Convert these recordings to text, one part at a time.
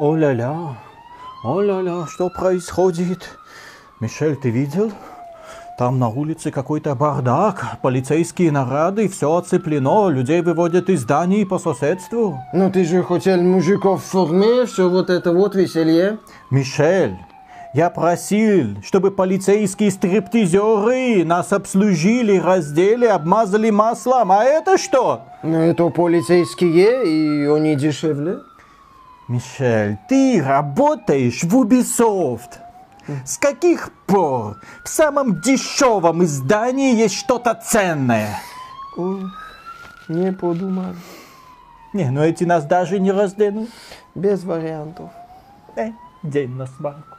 О-ля-ля, о-ля-ля, что происходит? Мишель, ты видел? Там на улице какой-то бардак, полицейские наряды, все оцеплено, людей выводят из зданий по соседству. Ну ты же хотел мужиков в форме, все вот это вот веселье. Мишель, я просил, чтобы полицейские стриптизеры нас обслужили, раздели, обмазали маслом. А это что? Ну это полицейские, и они дешевле. Мишель, ты работаешь в Ubisoft. С каких пор в самом дешевом издании есть что-то ценное? Не подумал. Не, ну эти нас даже не разденут. Без вариантов. Э, день на свалку.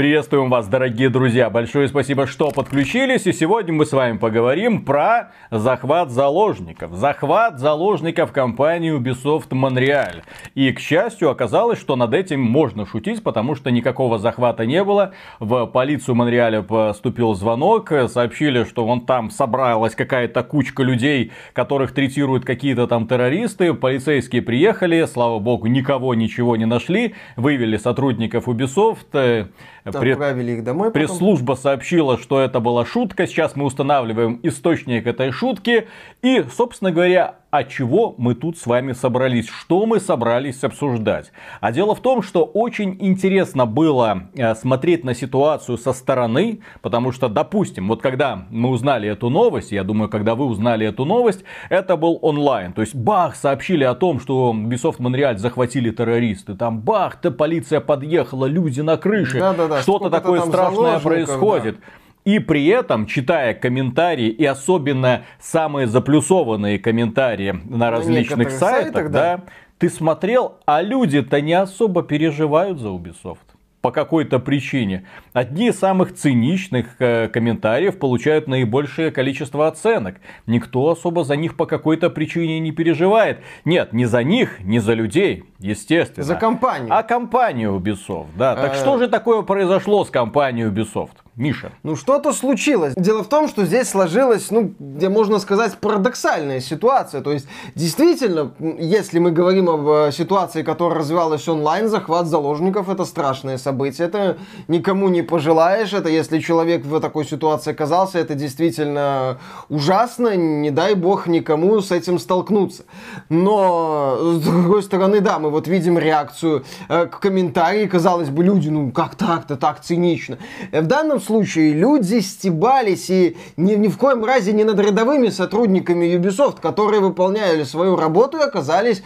Приветствуем вас, дорогие друзья. Большое спасибо, что подключились. И сегодня мы с вами поговорим про захват заложников. Захват заложников компании Ubisoft Montreal. И, к счастью, оказалось, что над этим можно шутить, потому что никакого захвата не было. В полицию Монреаля поступил звонок. Сообщили, что вон там собралась какая-то кучка людей, которых третируют какие-то там террористы. Полицейские приехали, слава богу, никого ничего не нашли. Вывели сотрудников Ubisoft Отправили их домой. Потом. Пресс-служба сообщила, что это была шутка. Сейчас мы устанавливаем источник этой шутки. И, собственно говоря, а чего мы тут с вами собрались, что мы собрались обсуждать. А дело в том, что очень интересно было э, смотреть на ситуацию со стороны, потому что, допустим, вот когда мы узнали эту новость, я думаю, когда вы узнали эту новость, это был онлайн. То есть, бах, сообщили о том, что Ubisoft Монреаль захватили террористы. Там, бах, то полиция подъехала, люди на крыше. Да, да, да. Что-то такое страшное происходит. Да. И при этом, читая комментарии, и особенно самые заплюсованные комментарии на, на различных сайтах, сайтах да, да, ты смотрел, а люди-то не особо переживают за Ubisoft по какой-то причине. Одни из самых циничных э, комментариев получают наибольшее количество оценок. Никто особо за них по какой-то причине не переживает. Нет, не за них, не за людей, естественно. За компанию. А компанию Ubisoft, да. Так что же такое произошло с компанией Ubisoft? Миша. Ну, что-то случилось. Дело в том, что здесь сложилась, ну, где можно сказать, парадоксальная ситуация. То есть, действительно, если мы говорим об э, ситуации, которая развивалась онлайн, захват заложников это страшное событие. Это никому не пожелаешь. Это если человек в такой ситуации оказался, это действительно ужасно. Не дай бог никому с этим столкнуться. Но, с другой стороны, да, мы вот видим реакцию э, к комментарии. Казалось бы, люди, ну, как так-то, так цинично. В данном случае люди стебались и ни, ни в коем разе не над рядовыми сотрудниками Ubisoft, которые выполняли свою работу и оказались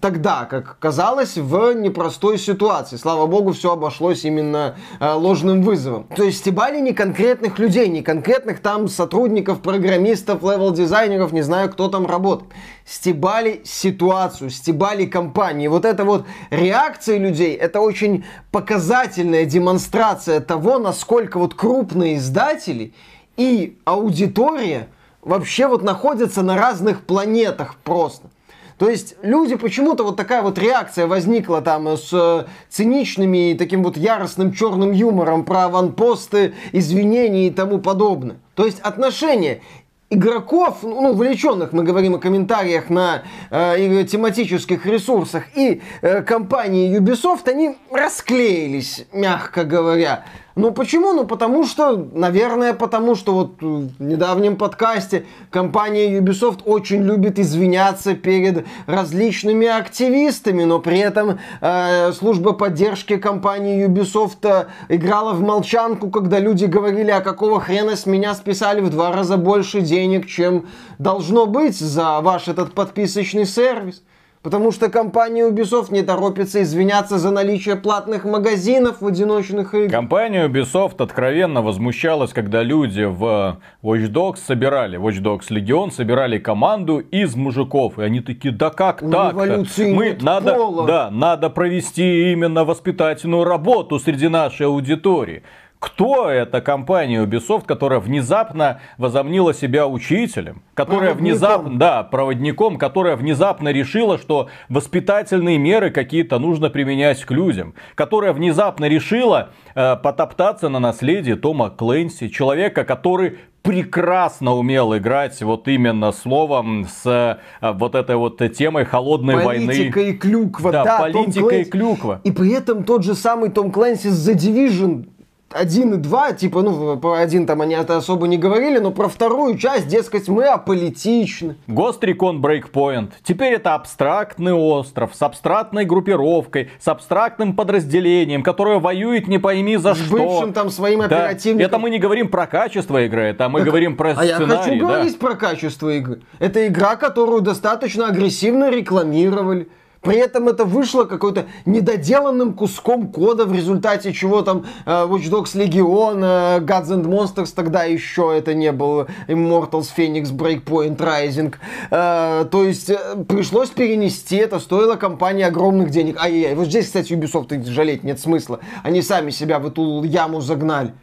тогда, как казалось, в непростой ситуации. Слава богу, все обошлось именно э, ложным вызовом. То есть стебали не конкретных людей, не конкретных там сотрудников, программистов, level-дизайнеров, не знаю, кто там работает стебали ситуацию, стебали компании. Вот эта вот реакция людей, это очень показательная демонстрация того, насколько вот крупные издатели и аудитория вообще вот находятся на разных планетах просто. То есть люди почему-то вот такая вот реакция возникла там с э, циничными и таким вот яростным черным юмором про аванпосты, извинения и тому подобное. То есть отношение игроков, ну, увлеченных, мы говорим о комментариях на э, тематических ресурсах, и э, компании Ubisoft, они расклеились, мягко говоря. Ну почему? Ну потому что, наверное, потому что вот в недавнем подкасте компания Ubisoft очень любит извиняться перед различными активистами, но при этом э, служба поддержки компании Ubisoft э, играла в молчанку, когда люди говорили, а какого хрена с меня списали в два раза больше денег, чем должно быть за ваш этот подписочный сервис. Потому что компания Ubisoft не торопится извиняться за наличие платных магазинов в одиночных играх. Компания Ubisoft откровенно возмущалась, когда люди в Watch Dogs собирали, Watch Dogs Legion собирали команду из мужиков. И они такие, да как У так Мы надо, пола. да, надо провести именно воспитательную работу среди нашей аудитории. Кто эта компания Ubisoft, которая внезапно возомнила себя учителем, которая внезапно, да, проводником, которая внезапно решила, что воспитательные меры какие-то нужно применять к людям, которая внезапно решила э, потоптаться на наследии Тома Клэнси, человека, который прекрасно умел играть вот именно словом с э, вот этой вот темой холодной политика войны. Политика и клюква, да. да политика и клюква. И при этом тот же самый Том Клэнси с The Division один и два, типа, ну, про один там они это особо не говорили, но про вторую часть, дескать, мы аполитичны. Ghost Recon Breakpoint. Теперь это абстрактный остров с абстрактной группировкой, с абстрактным подразделением, которое воюет не пойми за с что. бывшим там своим да. оперативником. Это мы не говорим про качество игры, это мы так, говорим про а сценарий. А я хочу да. говорить про качество игры. Это игра, которую достаточно агрессивно рекламировали. При этом это вышло какой-то недоделанным куском кода, в результате чего там э, Watch Dogs Legion, э, Gods and Monsters тогда еще это не было, Immortals, Phoenix, Breakpoint, Rising. Э, то есть э, пришлось перенести это, стоило компании огромных денег. Ай-яй-яй, вот здесь, кстати, Ubisoft жалеть нет смысла. Они сами себя в эту яму загнали.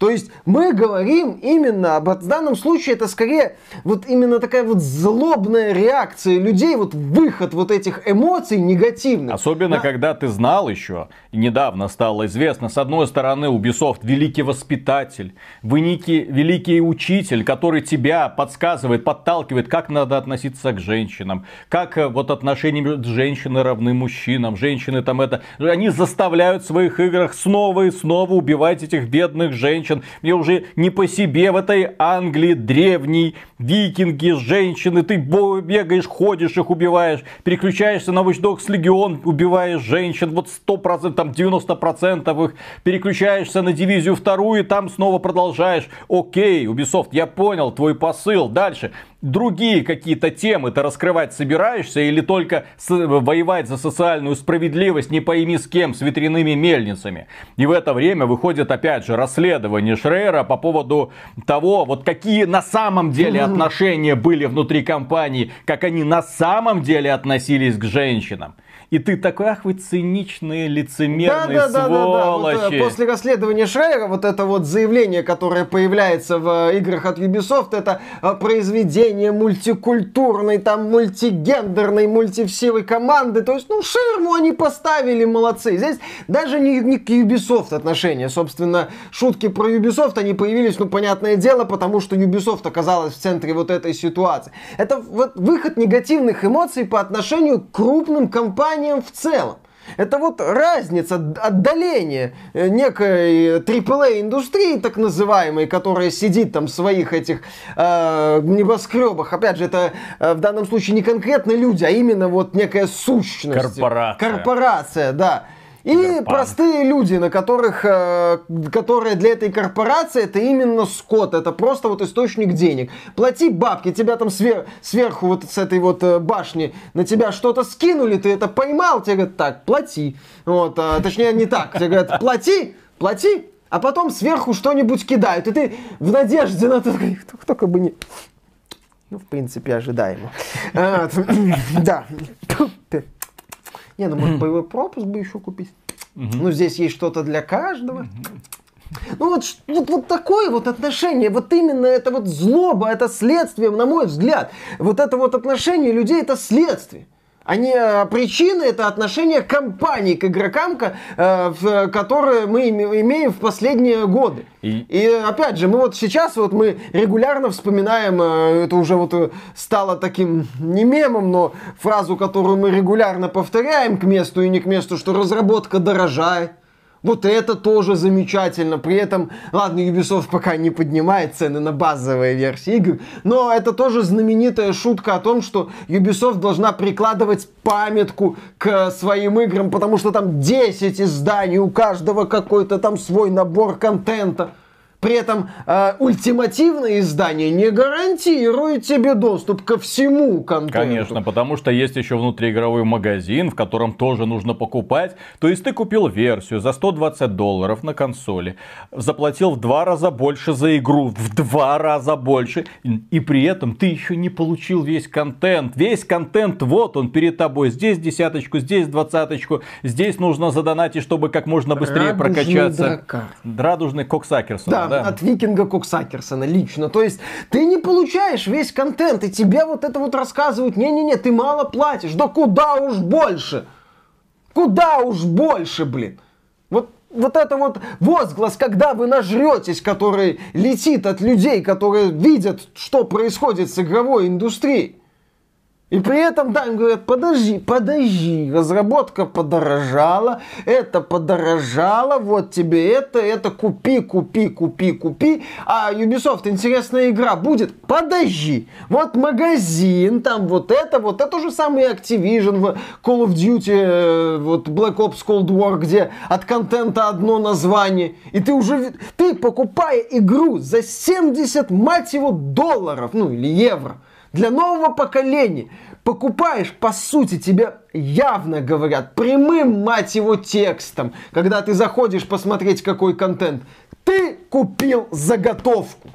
То есть мы говорим именно об в данном случае это скорее вот именно такая вот злобная реакция людей, вот выход вот этих эмоций негативных. Особенно, На... когда ты знал еще, недавно стало известно, с одной стороны, Ubisoft великий воспитатель, великий, великий учитель, который тебя подсказывает, подталкивает, как надо относиться к женщинам, как э, вот отношения женщины равны мужчинам, женщины там это, они заставляют в своих играх снова и снова убивать этих бедных женщин, женщин. Мне уже не по себе в этой Англии древней, викинги, женщины. Ты бегаешь, ходишь, их убиваешь. Переключаешься на Watch Dogs Legion, убиваешь женщин. Вот 100%, там 90% их. Переключаешься на дивизию вторую, и там снова продолжаешь. Окей, Ubisoft, я понял твой посыл. Дальше другие какие-то темы ты раскрывать собираешься или только с, воевать за социальную справедливость не пойми с кем, с ветряными мельницами. И в это время выходит опять же расследование Шрейера по поводу того, вот какие на самом деле отношения были внутри компании, как они на самом деле относились к женщинам. И ты такой, ах вы циничные, лицемерные да, да, сволочи. Да, да, да. Вот, э, после расследования Шрейера, вот это вот заявление, которое появляется в э, играх от Ubisoft, это э, произведение мультикультурной, там, мультигендерной, мультивсевой команды. То есть, ну, ширму они поставили, молодцы. Здесь даже не, не к Ubisoft отношения. Собственно, шутки про Ubisoft, они появились, ну, понятное дело, потому что Ubisoft оказалась в центре вот этой ситуации. Это вот выход негативных эмоций по отношению к крупным компаниям компаниям в целом. Это вот разница, отдаление э, некой AAA индустрии, так называемой, которая сидит там в своих этих э, небоскребах. Опять же, это э, в данном случае не конкретно люди, а именно вот некая сущность. Корпорация. Корпорация, да. И Киберпанк. простые люди, на которых, э, которые для этой корпорации, это именно скот, это просто вот источник денег. Плати бабки, тебя там свер, сверху вот с этой вот э, башни на тебя что-то скинули, ты это поймал, тебе говорят, так, плати. Вот, а, точнее, не так, тебе говорят, плати, плати, а потом сверху что-нибудь кидают, и ты в надежде на то, только бы не... Ну, в принципе, ожидаемо. Да. Не, ну может боевой пропуск бы еще купить. Ну здесь есть что-то для каждого. Ну вот, вот, вот такое вот отношение, вот именно это вот злоба, это следствие, на мой взгляд. Вот это вот отношение людей, это следствие. Они, а причины это отношение компании к игрокам, э, которые мы имеем в последние годы. И... и опять же, мы вот сейчас вот мы регулярно вспоминаем, э, это уже вот э, стало таким не мемом, но фразу, которую мы регулярно повторяем к месту и не к месту, что разработка дорожает. Вот это тоже замечательно. При этом, ладно, Ubisoft пока не поднимает цены на базовые версии игр, но это тоже знаменитая шутка о том, что Ubisoft должна прикладывать памятку к своим играм, потому что там 10 изданий, у каждого какой-то там свой набор контента. При этом э, ультимативное издание не гарантирует тебе доступ ко всему контенту. Конечно, потому что есть еще внутриигровой магазин, в котором тоже нужно покупать. То есть ты купил версию за 120 долларов на консоли, заплатил в два раза больше за игру, в два раза больше, и при этом ты еще не получил весь контент. Весь контент вот он перед тобой. Здесь десяточку, здесь двадцаточку, здесь нужно задонатить, чтобы как можно быстрее Радужный прокачаться. дракар. Радужный Коксакерсон. Да, да. от викинга Коксакерсона лично. То есть ты не получаешь весь контент, и тебе вот это вот рассказывают, не-не-не, ты мало платишь, да куда уж больше. Куда уж больше, блин. Вот, вот это вот возглас, когда вы нажретесь, который летит от людей, которые видят, что происходит с игровой индустрией. И при этом, да, им говорят, подожди, подожди, разработка подорожала, это подорожало, вот тебе это, это купи, купи, купи, купи. А Ubisoft интересная игра будет, подожди, вот магазин, там вот это, вот это же самый Activision в Call of Duty, э, вот Black Ops Cold War, где от контента одно название, и ты уже, ты покупая игру за 70, мать его, долларов, ну или евро, для нового поколения. Покупаешь, по сути, тебе явно говорят прямым, мать его, текстом, когда ты заходишь посмотреть, какой контент. Ты купил заготовку.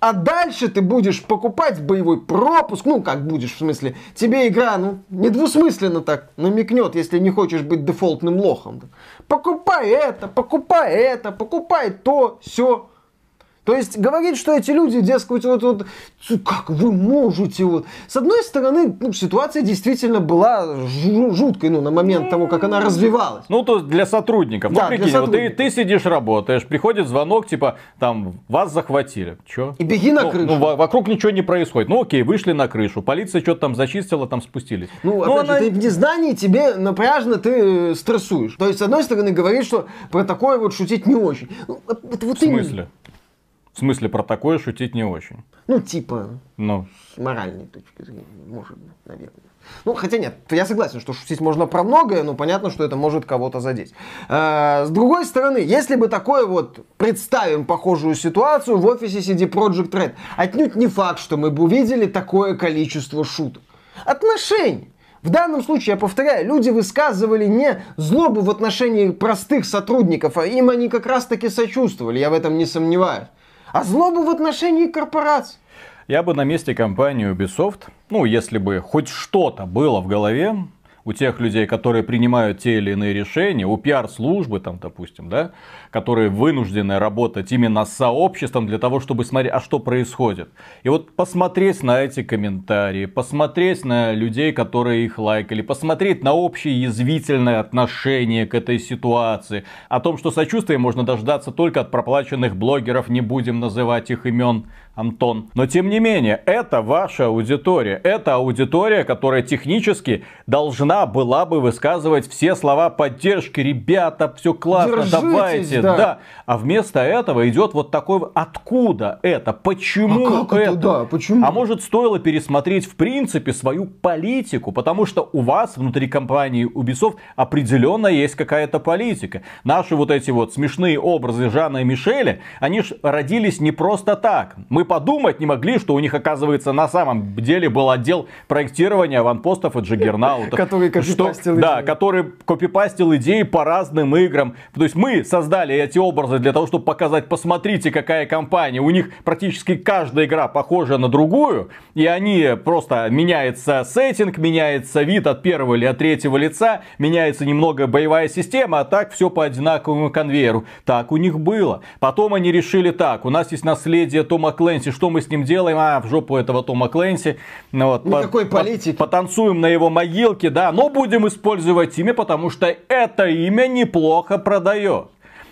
А дальше ты будешь покупать боевой пропуск, ну как будешь, в смысле, тебе игра, ну, недвусмысленно так намекнет, если не хочешь быть дефолтным лохом. Покупай это, покупай это, покупай то, все. То есть говорить, что эти люди, дескать, вот, вот как вы можете, вот. С одной стороны, ну, ситуация действительно была жу- жуткой, ну, на момент того, как она развивалась. Ну, то есть для сотрудников. Да, ну, для прикинь, вот ты, сотрудников. ты сидишь, работаешь, приходит звонок, типа, там, вас захватили. Че? И беги на ну, крышу. ну, во- вокруг ничего не происходит. Ну, окей, вышли на крышу. Полиция что-то там зачистила, там спустились. Ну, опять же, она- ты в незнании, тебе напряжно, ты э, стрессуешь. То есть, с одной стороны, говорит, что про такое вот шутить не очень. Ну, это вот В смысле? В смысле, про такое шутить не очень. Ну, типа, Ну, с моральной точки зрения, может быть, наверное. Ну, хотя нет, я согласен, что шутить можно про многое, но понятно, что это может кого-то задеть. Э, С другой стороны, если бы такое вот, представим похожую ситуацию в офисе CD Projekt Red, отнюдь не факт, что мы бы увидели такое количество шуток. Отношений. В данном случае, я повторяю, люди высказывали не злобу в отношении простых сотрудников, а им они как раз-таки сочувствовали, я в этом не сомневаюсь. А злобу в отношении корпораций. я бы на месте компании Ubisoft, ну, если бы хоть что-то было в голове у тех людей, которые принимают те или иные решения, у пиар-службы, там, допустим, да, которые вынуждены работать именно с сообществом для того, чтобы смотреть, а что происходит. И вот посмотреть на эти комментарии, посмотреть на людей, которые их лайкали, посмотреть на общее язвительное отношение к этой ситуации, о том, что сочувствие можно дождаться только от проплаченных блогеров, не будем называть их имен, Антон. Но тем не менее, это ваша аудитория. Это аудитория, которая технически должна была бы высказывать все слова поддержки. Ребята, все классно, Держитесь, давайте. да. А вместо этого идет вот такой... Откуда это? Почему А как это? Да, почему? А может стоило пересмотреть в принципе свою политику? Потому что у вас внутри компании Ubisoft определенно есть какая-то политика. Наши вот эти вот смешные образы Жана и Мишеля, они ж родились не просто так. Мы подумать не могли, что у них, оказывается, на самом деле был отдел проектирования аванпостов и джиггернаутов. Который Что- копипастил Да, который копипастил идеи по разным играм. То есть мы создали эти образы для того, чтобы показать, посмотрите, какая компания. У них практически каждая игра похожа на другую, и они просто меняется сеттинг, меняется вид от первого или от третьего лица, меняется немного боевая система, а так все по одинаковому конвейеру. Так у них было. Потом они решили так, у нас есть наследие Тома Клэнси, что мы с ним делаем? А, в жопу этого Тома Клэнси. Ну вот, Никакой по- по- политики. Потанцуем на его могилке, да, но будем использовать имя, потому что это имя неплохо продает.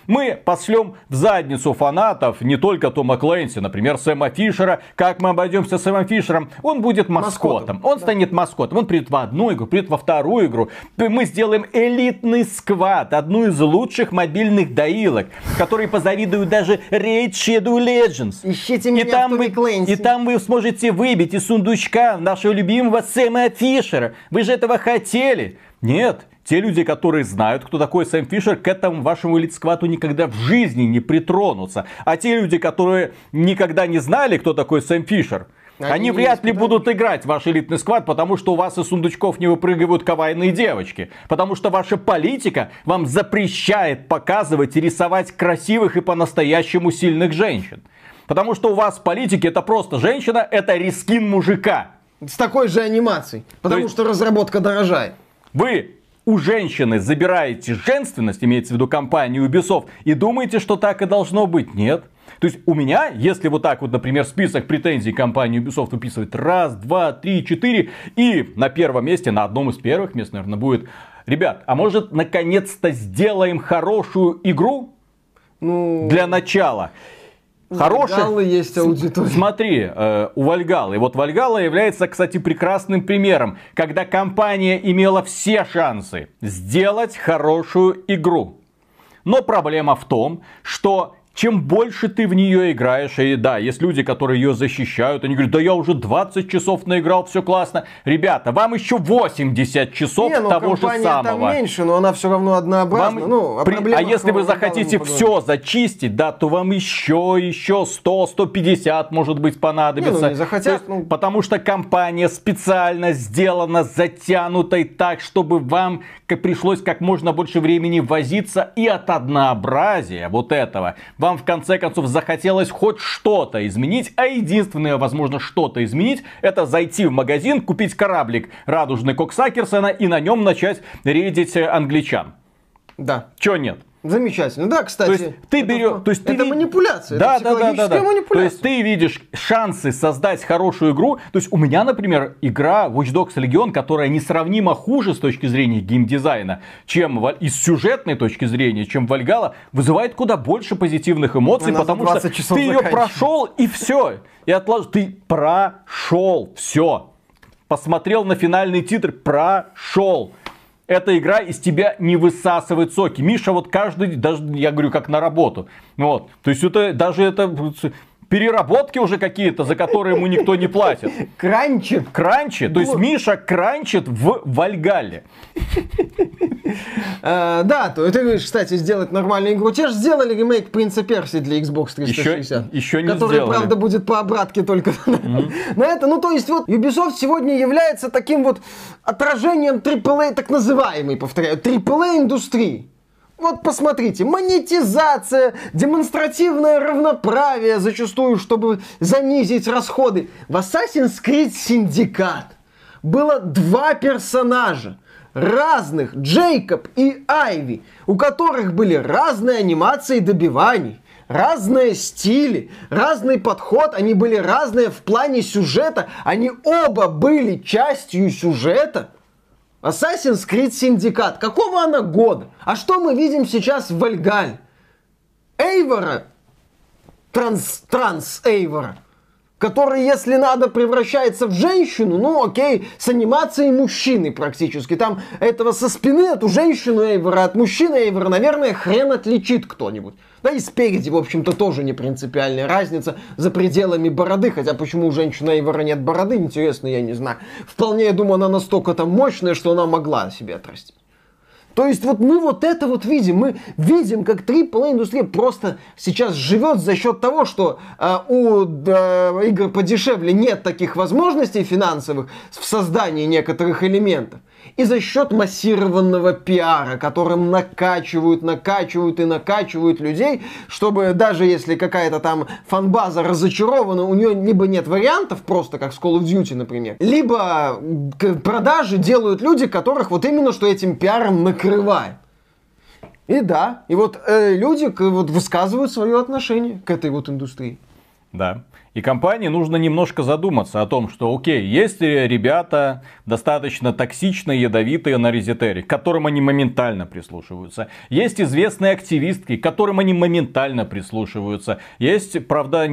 Мы пошлем в задницу фанатов не только Тома Клэнси, например, Сэма Фишера. Как мы обойдемся с Сэмом Фишером? Он будет маскотом. Маскотом, Он станет маскотом. Он придет в одну игру, придет во вторую игру. Мы сделаем элитный сквад, одну из лучших мобильных доилок, которые позавидуют даже Raid Shadow Legends. Ищите И меня в там, Томе вы, Клэнси. и там вы сможете выбить из сундучка нашего любимого Сэма Фишера. Вы же этого хотели. Нет, Те люди, которые знают, кто такой Сэм Фишер, к этому вашему элит-скваду никогда в жизни не притронутся. А те люди, которые никогда не знали, кто такой Сэм Фишер, они, они вряд ли будут играть в ваш элитный сквад, потому что у вас из сундучков не выпрыгивают кавайные девочки. Потому что ваша политика вам запрещает показывать и рисовать красивых и по-настоящему сильных женщин. Потому что у вас в политике это просто женщина, это рискин мужика. С такой же анимацией. Потому есть... что разработка дорожает. Вы у женщины забираете женственность, имеется в виду компанию Ubisoft, и думаете, что так и должно быть. Нет. То есть у меня, если вот так вот, например, список претензий компании Ubisoft выписывать раз, два, три, четыре, и на первом месте, на одном из первых мест, наверное, будет, ребят, а может наконец-то сделаем хорошую игру? Ну... Для начала. Хорошая. есть аудитория. Смотри, э, у Вальгалы. Вот Вальгала является, кстати, прекрасным примером, когда компания имела все шансы сделать хорошую игру. Но проблема в том, что чем больше ты в нее играешь, и да, есть люди, которые ее защищают, они говорят, да я уже 20 часов наиграл, все классно. Ребята, вам еще 80 часов Не, ну, того же самого. там меньше, но она все равно однообразна. Вам... Ну, а, при... а если вы захотите все зачистить, да, то вам еще, еще 100, 150 может быть понадобится. Не, ну, не захотят, есть, ну... Потому что компания специально сделана затянутой так, чтобы вам пришлось как можно больше времени возиться и от однообразия вот этого вам вам в конце концов захотелось хоть что-то изменить, а единственное, возможно, что-то изменить, это зайти в магазин, купить кораблик радужный Коксакерсона и на нем начать рейдить англичан. Да. Чего нет? Замечательно. Да, кстати. То есть ты берешь, то есть это ви... манипуляция. Да, это да, да, да, да. манипуляция. То есть ты видишь шансы создать хорошую игру. То есть у меня, например, игра Watch Dogs Legion, которая несравнимо хуже с точки зрения геймдизайна, чем и с сюжетной точки зрения, чем Вальгала, вызывает куда больше позитивных эмоций, Она потому что ты ее прошел и все. И отложил. Ты прошел все. Посмотрел на финальный титр, прошел эта игра из тебя не высасывает соки. Миша вот каждый, даже я говорю, как на работу. Вот. То есть это даже это переработки уже какие-то, за которые ему никто не платит. Кранчит. Кранчит. То есть Миша кранчит в Вальгале. А, да, то ты говоришь, кстати, сделать нормальную игру. Те же сделали ремейк Принца Перси для Xbox 360. Еще, не Который, правда, будет по обратке только на это. Ну, то есть, вот Ubisoft сегодня является таким вот отражением AAA, так называемой, повторяю, AAA индустрии. Вот посмотрите, монетизация, демонстративное равноправие зачастую, чтобы занизить расходы. В Assassin's Creed Syndicate было два персонажа разных, Джейкоб и Айви, у которых были разные анимации добиваний, разные стили, разный подход, они были разные в плане сюжета, они оба были частью сюжета – Assassin's Creed Syndicate. Какого она года? А что мы видим сейчас в Вальгаль? Эйвора, транс, транс Эйвора, который, если надо, превращается в женщину, ну окей, с анимацией мужчины практически. Там этого со спины эту женщину Эйвора от мужчины Эйвора, наверное, хрен отличит кто-нибудь. Да и спереди, в общем-то, тоже не принципиальная разница за пределами бороды. Хотя почему у женщины Эйвора нет бороды, интересно, я не знаю. Вполне, я думаю, она настолько там мощная, что она могла себе отрастить. То есть вот мы вот это вот видим, мы видим, как AAA индустрия просто сейчас живет за счет того, что э, у э, игр подешевле нет таких возможностей финансовых в создании некоторых элементов и за счет массированного пиара, которым накачивают, накачивают и накачивают людей, чтобы даже если какая-то там фанбаза разочарована, у нее либо нет вариантов, просто как с Call of Duty, например, либо продажи делают люди, которых вот именно что этим пиаром накрывает. И да, и вот э, люди вот высказывают свое отношение к этой вот индустрии. Да. И компании нужно немножко задуматься о том, что, окей, есть ребята достаточно токсичные, ядовитые на резетере, к которым они моментально прислушиваются. Есть известные активистки, к которым они моментально прислушиваются. Есть, правда,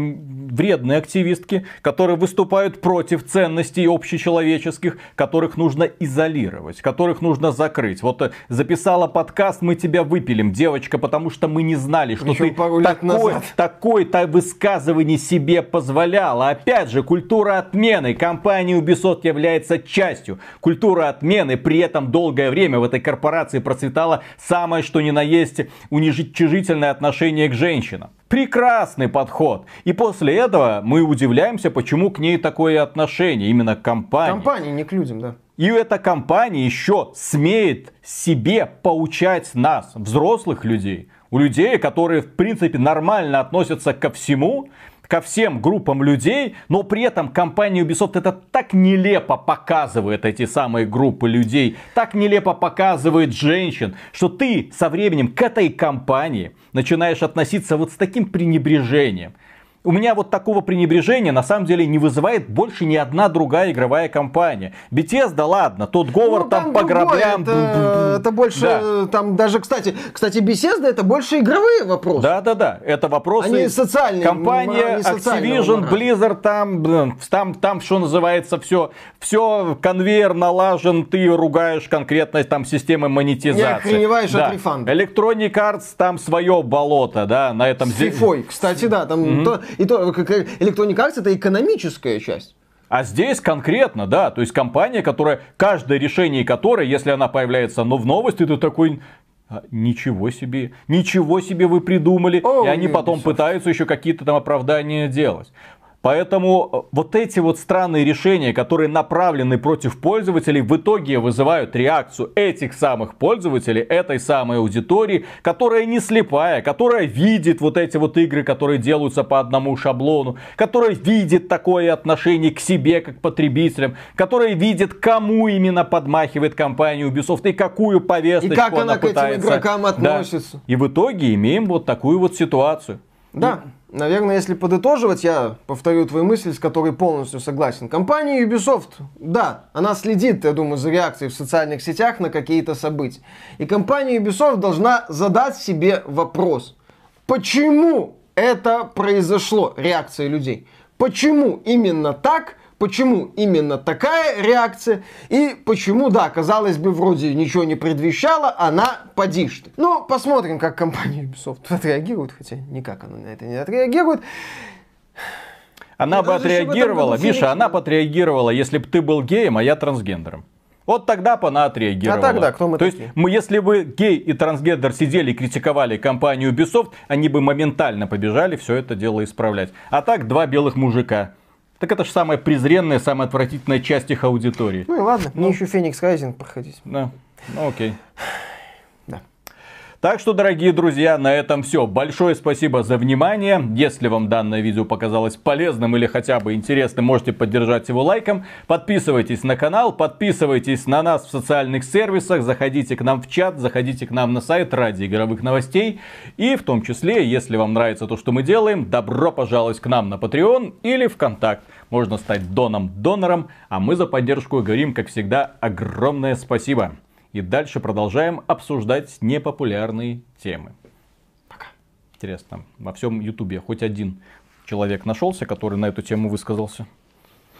вредные активистки, которые выступают против ценностей общечеловеческих, которых нужно изолировать, которых нужно закрыть. Вот э, записала подкаст «Мы тебя выпилим, девочка, потому что мы не знали, что Еще ты такое, такое-то высказывание себе позволяла. Опять же, культура отмены. Компания Ubisoft является частью культуры отмены. При этом долгое время в этой корпорации процветало самое что ни на есть уничижительное отношение к женщинам. Прекрасный подход. И после этого мы удивляемся, почему к ней такое отношение, именно к компании. Компании, не к людям, да. И эта компания еще смеет себе поучать нас, взрослых людей, у людей, которые в принципе нормально относятся ко всему, ко всем группам людей, но при этом компания Ubisoft это так нелепо показывает эти самые группы людей, так нелепо показывает женщин, что ты со временем к этой компании начинаешь относиться вот с таким пренебрежением у меня вот такого пренебрежения на самом деле не вызывает больше ни одна другая игровая компания. Bethesda, ладно, тот говор ну, там, там по граблям. Это, это больше, да. там даже, кстати, кстати, Bethesda это больше игровые вопросы. Да-да-да, это вопросы. Они социальные. Компания Activision, Blizzard, там, там, там, что называется, все, все, конвейер налажен, ты ругаешь конкретно там системы монетизации. Не охреневаешь да. от рефанда. Electronic Arts, там свое болото, да, на этом... С FIFA, кстати, да, там mm-hmm. то, и то, как Electronic Arts это экономическая часть. А здесь конкретно, да, то есть компания, которая, каждое решение которой, если она появляется но в новости, ты такой, «А, Ничего себе, ничего себе вы придумали. О, и они потом пытаются еще какие-то там оправдания делать. Поэтому э, вот эти вот странные решения, которые направлены против пользователей, в итоге вызывают реакцию этих самых пользователей, этой самой аудитории, которая не слепая, которая видит вот эти вот игры, которые делаются по одному шаблону, которая видит такое отношение к себе, как потребителям, которая видит, кому именно подмахивает компания Ubisoft и какую повесточку и как она, она к этим игрокам относится. Да. И в итоге имеем вот такую вот ситуацию. Да. Наверное, если подытоживать, я повторю твою мысль, с которой полностью согласен. Компания Ubisoft, да, она следит, я думаю, за реакцией в социальных сетях на какие-то события. И компания Ubisoft должна задать себе вопрос. Почему это произошло, реакция людей? Почему именно так почему именно такая реакция и почему, да, казалось бы, вроде ничего не предвещало, она подишь ты. Ну, посмотрим, как компания Ubisoft отреагирует, хотя никак она на это не отреагирует. Она бы отреагировала, Миша, она бы отреагировала, если бы ты был геем, а я трансгендером. Вот тогда бы она отреагировала. А тогда кто мы То такие? есть, мы, если бы гей и трансгендер сидели и критиковали компанию Ubisoft, они бы моментально побежали все это дело исправлять. А так два белых мужика так это же самая презренная, самая отвратительная часть их аудитории. Ну и ладно, ну, мне еще Феникс Райзинг проходить. Да, ну окей. Так что, дорогие друзья, на этом все. Большое спасибо за внимание. Если вам данное видео показалось полезным или хотя бы интересным, можете поддержать его лайком. Подписывайтесь на канал, подписывайтесь на нас в социальных сервисах, заходите к нам в чат, заходите к нам на сайт ради игровых новостей. И в том числе, если вам нравится то, что мы делаем, добро пожаловать к нам на Patreon или ВКонтакт. Можно стать доном-донором, а мы за поддержку говорим, как всегда, огромное спасибо. И дальше продолжаем обсуждать непопулярные темы. Пока. Интересно, во всем Ютубе хоть один человек нашелся, который на эту тему высказался?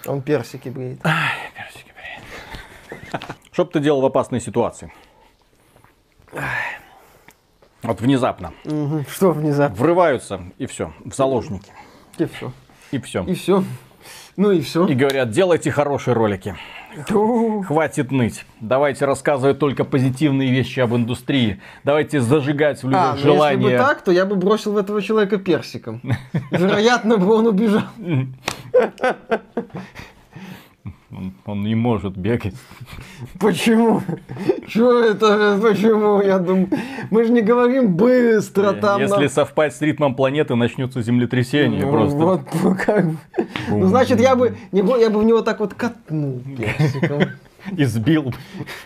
Он персики бреет. Ай, персики бреет. Что бы ты делал в опасной ситуации? Вот внезапно. Угу. Что внезапно? Врываются и все, в заложники. И все. И все. И все. Ну и все. И говорят, делайте хорошие ролики. Хватит ныть. Давайте рассказывать только позитивные вещи об индустрии. Давайте зажигать в людях а, желание. Ну если бы так, то я бы бросил в этого человека персиком. Вероятно бы он убежал. Он, он не может бегать. Почему? Что это? Почему? Я думаю, мы же не говорим быстро там. Если нам... совпасть с ритмом планеты, начнется землетрясение ну, просто. Вот, ну, как бы. Ну, значит, я бы, не, я бы в него так вот катнул персиком. Избил.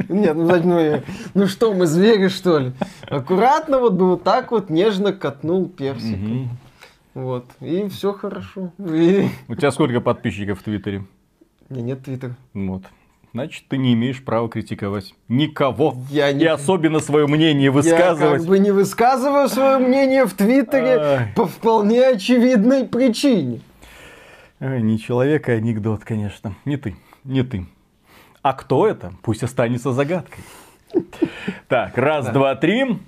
Нет, ну, значит, ну, ну что, мы звери, что ли? Аккуратно вот бы вот так вот нежно катнул персиком. Угу. Вот, и все хорошо. И... У тебя сколько подписчиков в Твиттере? У меня нет твиттера. Вот. Значит, ты не имеешь права критиковать никого. Я не... И особенно свое мнение высказывать. Я как бы не высказываю свое мнение в Твиттере по вполне очевидной причине. Не человек, а анекдот, конечно. Не ты, не ты. А кто это? Пусть останется загадкой. Так, раз, два, три.